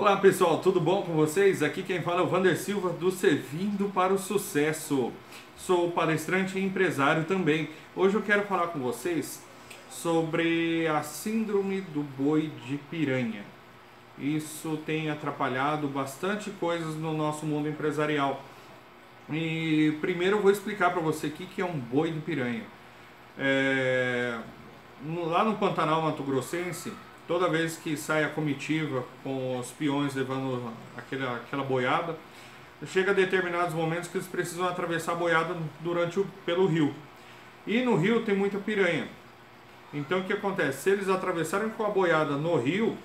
Olá pessoal, tudo bom com vocês? Aqui quem fala é o Vander Silva do Servindo para o Sucesso. Sou palestrante e empresário também. Hoje eu quero falar com vocês sobre a síndrome do boi de piranha. Isso tem atrapalhado bastante coisas no nosso mundo empresarial. E primeiro eu vou explicar para você o que é um boi de piranha. É... Lá no Pantanal Mato Grossense, toda vez que sai a comitiva com os peões levando aquela, aquela boiada, chega a determinados momentos que eles precisam atravessar a boiada durante o, pelo rio. E no rio tem muita piranha. Então o que acontece? Se eles atravessarem com a boiada no rio,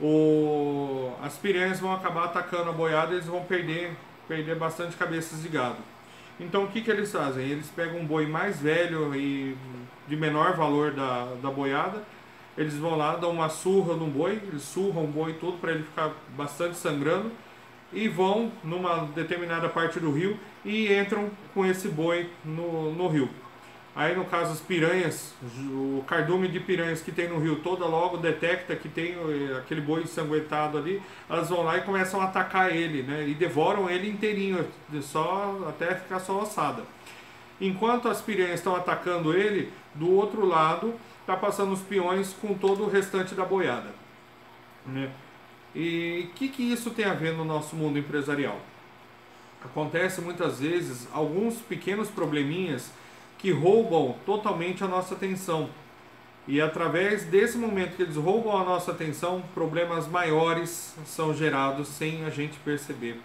o, as piranhas vão acabar atacando a boiada e eles vão perder, perder bastante cabeças de gado. Então o que, que eles fazem? Eles pegam um boi mais velho e de menor valor da, da boiada eles vão lá, dão uma surra no boi, eles surram o boi todo para ele ficar bastante sangrando e vão numa determinada parte do rio e entram com esse boi no, no rio. Aí no caso as piranhas, o cardume de piranhas que tem no rio toda logo detecta que tem eh, aquele boi ensanguentado ali, elas vão lá e começam a atacar ele, né? E devoram ele inteirinho, só até ficar só ossada. Enquanto as piranhas estão atacando ele, do outro lado está passando os peões com todo o restante da boiada. Né? E o que, que isso tem a ver no nosso mundo empresarial? Acontece muitas vezes alguns pequenos probleminhas que roubam totalmente a nossa atenção. E através desse momento que eles roubam a nossa atenção, problemas maiores são gerados sem a gente perceber.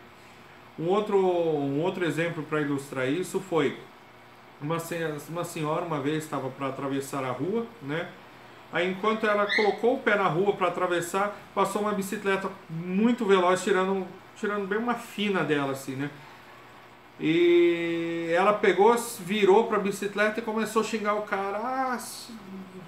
Um outro, um outro exemplo para ilustrar isso foi uma, uma senhora uma vez estava para atravessar a rua, né? Aí enquanto ela colocou o pé na rua para atravessar, passou uma bicicleta muito veloz, tirando, tirando bem uma fina dela, assim, né? E ela pegou, virou para a bicicleta e começou a xingar o cara, ah,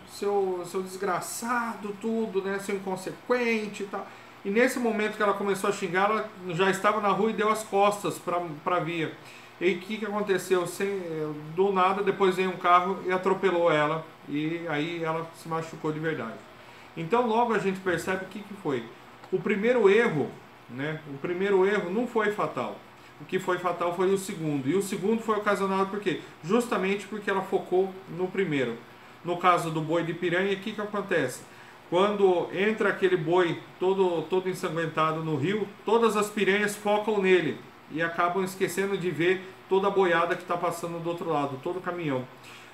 seu, seu desgraçado, tudo, né? Seu inconsequente e tal. E nesse momento que ela começou a xingar, ela já estava na rua e deu as costas para a via. E o que, que aconteceu? Sem, do nada, depois veio um carro e atropelou ela. E aí ela se machucou de verdade. Então logo a gente percebe o que, que foi. O primeiro erro, né? O primeiro erro não foi fatal. O que foi fatal foi o segundo. E o segundo foi ocasionado por quê? Justamente porque ela focou no primeiro. No caso do boi de piranha, o que, que acontece? Quando entra aquele boi todo, todo ensanguentado no rio, todas as piranhas focam nele e acabam esquecendo de ver toda a boiada que está passando do outro lado, todo o caminhão.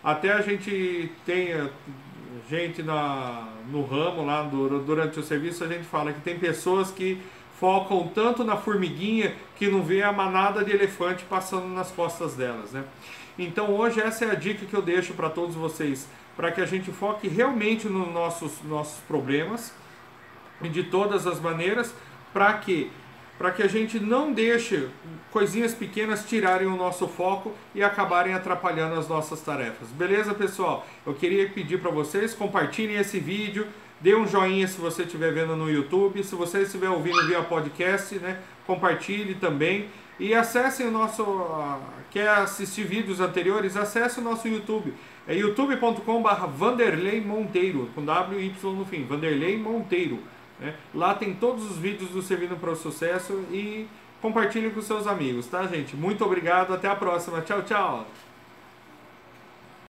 Até a gente tem eh, gente na, no ramo lá do, durante o serviço, a gente fala que tem pessoas que focam tanto na formiguinha que não vê a manada de elefante passando nas costas delas, né? Então hoje essa é a dica que eu deixo para todos vocês, para que a gente foque realmente nos nossos, nossos problemas de todas as maneiras, para que para que a gente não deixe coisinhas pequenas tirarem o nosso foco e acabarem atrapalhando as nossas tarefas. Beleza, pessoal? Eu queria pedir para vocês compartilhem esse vídeo, dê um joinha se você estiver vendo no YouTube, se você estiver ouvindo via podcast, né, compartilhe também e acessem o nosso quer assistir vídeos anteriores, acesse o nosso YouTube. É youtube.com/vanderlei Monteiro com W Y no fim, Vanderlei Monteiro. Né? Lá tem todos os vídeos do Servindo para o Sucesso e compartilhe com seus amigos, tá, gente? Muito obrigado, até a próxima. Tchau, tchau!